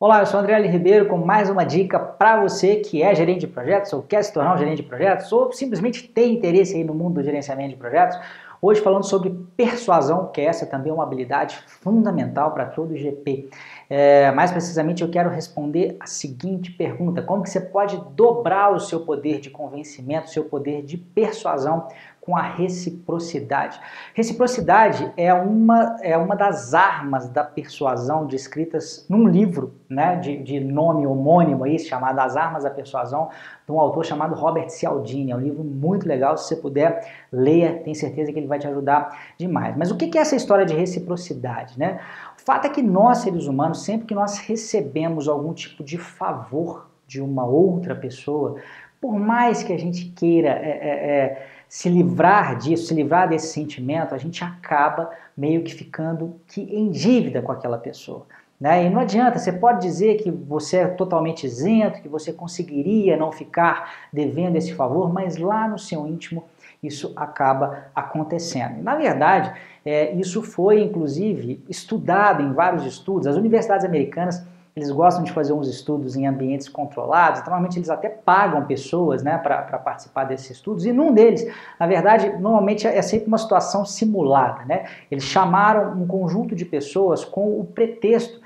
Olá, eu sou André L. Ribeiro com mais uma dica para você que é gerente de projetos ou quer se tornar um gerente de projetos ou simplesmente tem interesse aí no mundo do gerenciamento de projetos. Hoje falando sobre persuasão, que essa também é uma habilidade fundamental para todo GP. É, mais precisamente eu quero responder a seguinte pergunta: como que você pode dobrar o seu poder de convencimento, o seu poder de persuasão com a reciprocidade. Reciprocidade é uma, é uma das armas da persuasão descritas num livro né, de, de nome homônimo aí, chamado As Armas da Persuasão, de um autor chamado Robert Cialdini. É um livro muito legal, se você puder, leia, tenho certeza que ele vai te ajudar demais. Mas o que é essa história de reciprocidade? Né? O fato é que nós, seres humanos, sempre que nós recebemos algum tipo de favor de uma outra pessoa, por mais que a gente queira é, é, é se livrar disso, se livrar desse sentimento, a gente acaba meio que ficando que em dívida com aquela pessoa. Né? E não adianta, você pode dizer que você é totalmente isento, que você conseguiria não ficar devendo esse favor, mas lá no seu íntimo isso acaba acontecendo. Na verdade, é, isso foi inclusive estudado em vários estudos. As universidades americanas eles gostam de fazer uns estudos em ambientes controlados, então, normalmente eles até pagam pessoas né, para participar desses estudos, e num deles, na verdade, normalmente é sempre uma situação simulada. Né? Eles chamaram um conjunto de pessoas com o pretexto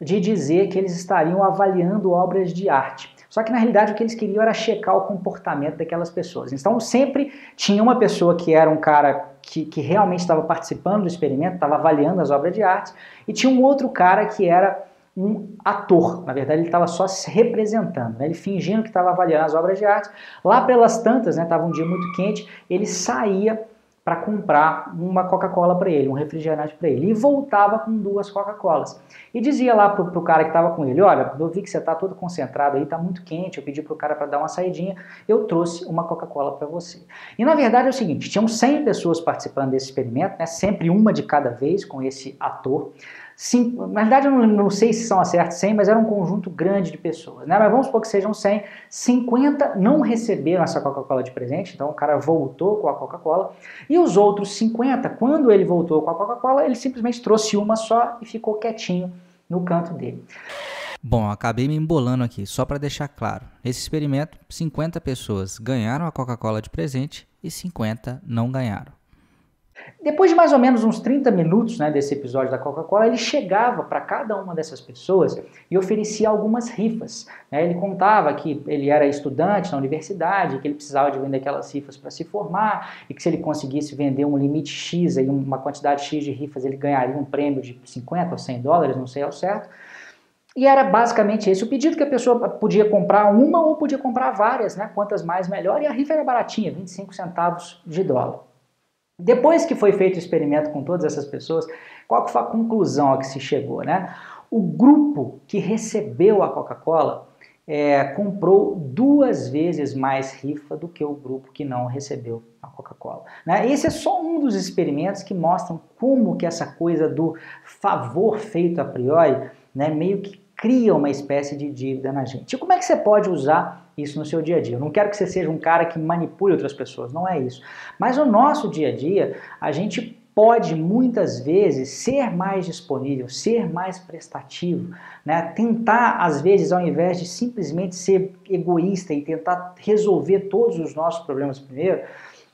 de dizer que eles estariam avaliando obras de arte. Só que na realidade o que eles queriam era checar o comportamento daquelas pessoas. Então sempre tinha uma pessoa que era um cara que, que realmente estava participando do experimento, estava avaliando as obras de arte, e tinha um outro cara que era um ator. Na verdade, ele estava só se representando, né? ele fingindo que estava avaliando as obras de arte. Lá pelas tantas, estava né, um dia muito quente, ele saía para comprar uma Coca-Cola para ele, um refrigerante para ele, e voltava com duas Coca-Colas. E dizia lá pro, pro cara que estava com ele, olha, eu vi que você está todo concentrado aí, está muito quente, eu pedi pro cara para dar uma saidinha, eu trouxe uma Coca-Cola para você. E na verdade é o seguinte, tinham 100 pessoas participando desse experimento, né, sempre uma de cada vez com esse ator, Cinco, na verdade, eu não, não, sei se são acertos 100, mas era um conjunto grande de pessoas. Né? Mas vamos supor que sejam 100. 50 não receberam essa Coca-Cola de presente, então o cara voltou com a Coca-Cola. E os outros 50, quando ele voltou com a Coca-Cola, ele simplesmente trouxe uma só e ficou quietinho no canto dele. Bom, acabei me embolando aqui, só para deixar claro. Esse experimento, 50 pessoas ganharam a Coca-Cola de presente e 50 não ganharam. Depois de mais ou menos uns 30 minutos né, desse episódio da Coca-Cola, ele chegava para cada uma dessas pessoas e oferecia algumas rifas. Né? Ele contava que ele era estudante na universidade, que ele precisava de vender aquelas rifas para se formar e que se ele conseguisse vender um limite X, aí uma quantidade X de rifas, ele ganharia um prêmio de 50 ou 100 dólares, não sei ao certo. E era basicamente esse o pedido que a pessoa podia comprar uma ou podia comprar várias, né? quantas mais melhor, e a rifa era baratinha, 25 centavos de dólar. Depois que foi feito o experimento com todas essas pessoas, qual foi a conclusão a que se chegou? Né? O grupo que recebeu a Coca-Cola é, comprou duas vezes mais rifa do que o grupo que não recebeu a Coca-Cola. Né? Esse é só um dos experimentos que mostram como que essa coisa do favor feito a priori né, meio que cria uma espécie de dívida na gente. E como é que você pode usar isso no seu dia a dia? Eu não quero que você seja um cara que manipule outras pessoas, não é isso. Mas no nosso dia a dia, a gente pode muitas vezes ser mais disponível, ser mais prestativo, né? tentar às vezes ao invés de simplesmente ser egoísta e tentar resolver todos os nossos problemas primeiro,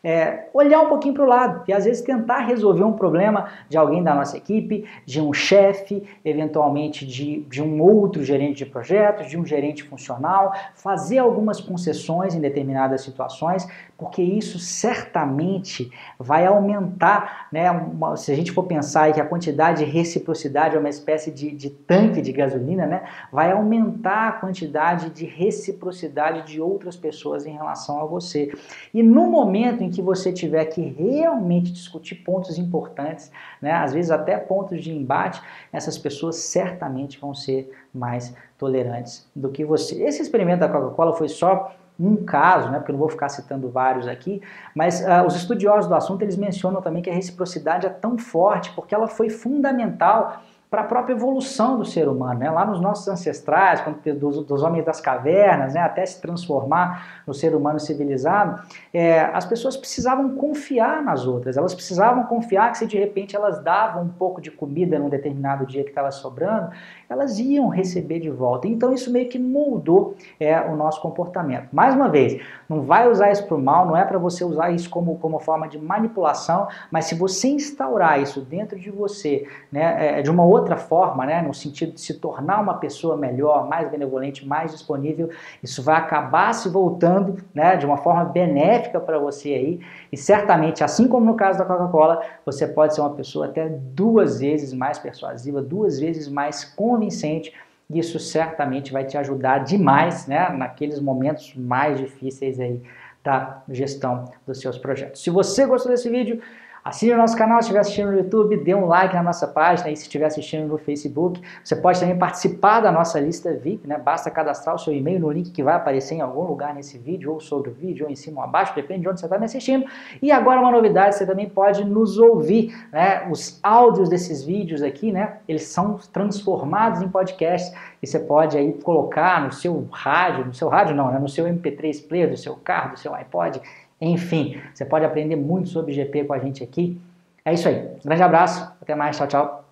é, olhar um pouquinho para o lado e às vezes tentar resolver um problema de alguém da nossa equipe, de um chefe, eventualmente de, de um outro gerente de projetos, de um gerente funcional, fazer algumas concessões em determinadas situações, porque isso certamente vai aumentar, né, uma, se a gente for pensar que a quantidade de reciprocidade é uma espécie de, de tanque de gasolina, né, vai aumentar a quantidade de reciprocidade de outras pessoas em relação a você. E no momento em que você tiver que realmente discutir pontos importantes, né, às vezes até pontos de embate, essas pessoas certamente vão ser mais tolerantes do que você. Esse experimento da Coca-Cola foi só um caso, né, porque eu não vou ficar citando vários aqui, mas uh, os estudiosos do assunto eles mencionam também que a reciprocidade é tão forte porque ela foi fundamental para a própria evolução do ser humano, né? Lá nos nossos ancestrais, quando, dos, dos homens das cavernas, né? até se transformar no ser humano civilizado, é, as pessoas precisavam confiar nas outras, elas precisavam confiar que se de repente elas davam um pouco de comida num determinado dia que estava sobrando, elas iam receber de volta. Então isso meio que moldou é, o nosso comportamento. Mais uma vez, não vai usar isso para o mal, não é para você usar isso como, como forma de manipulação, mas se você instaurar isso dentro de você, né, é, de uma outra forma, né, no sentido de se tornar uma pessoa melhor, mais benevolente, mais disponível, isso vai acabar se voltando né, de uma forma benéfica para você aí. E certamente, assim como no caso da Coca-Cola, você pode ser uma pessoa até duas vezes mais persuasiva, duas vezes mais convincente. Isso certamente vai te ajudar demais né, naqueles momentos mais difíceis aí da gestão dos seus projetos. Se você gostou desse vídeo, Assine o nosso canal se estiver assistindo no YouTube, dê um like na nossa página e se estiver assistindo no Facebook. Você pode também participar da nossa lista VIP, né? Basta cadastrar o seu e-mail no link que vai aparecer em algum lugar nesse vídeo, ou sobre o vídeo, ou em cima ou abaixo, depende de onde você está me assistindo. E agora uma novidade, você também pode nos ouvir, né? Os áudios desses vídeos aqui, né? Eles são transformados em podcast e você pode aí colocar no seu rádio, no seu rádio não, né? No seu MP3 player, do seu carro, do seu iPod, enfim, você pode aprender muito sobre GP com a gente aqui. É isso aí. Grande abraço, até mais, tchau, tchau.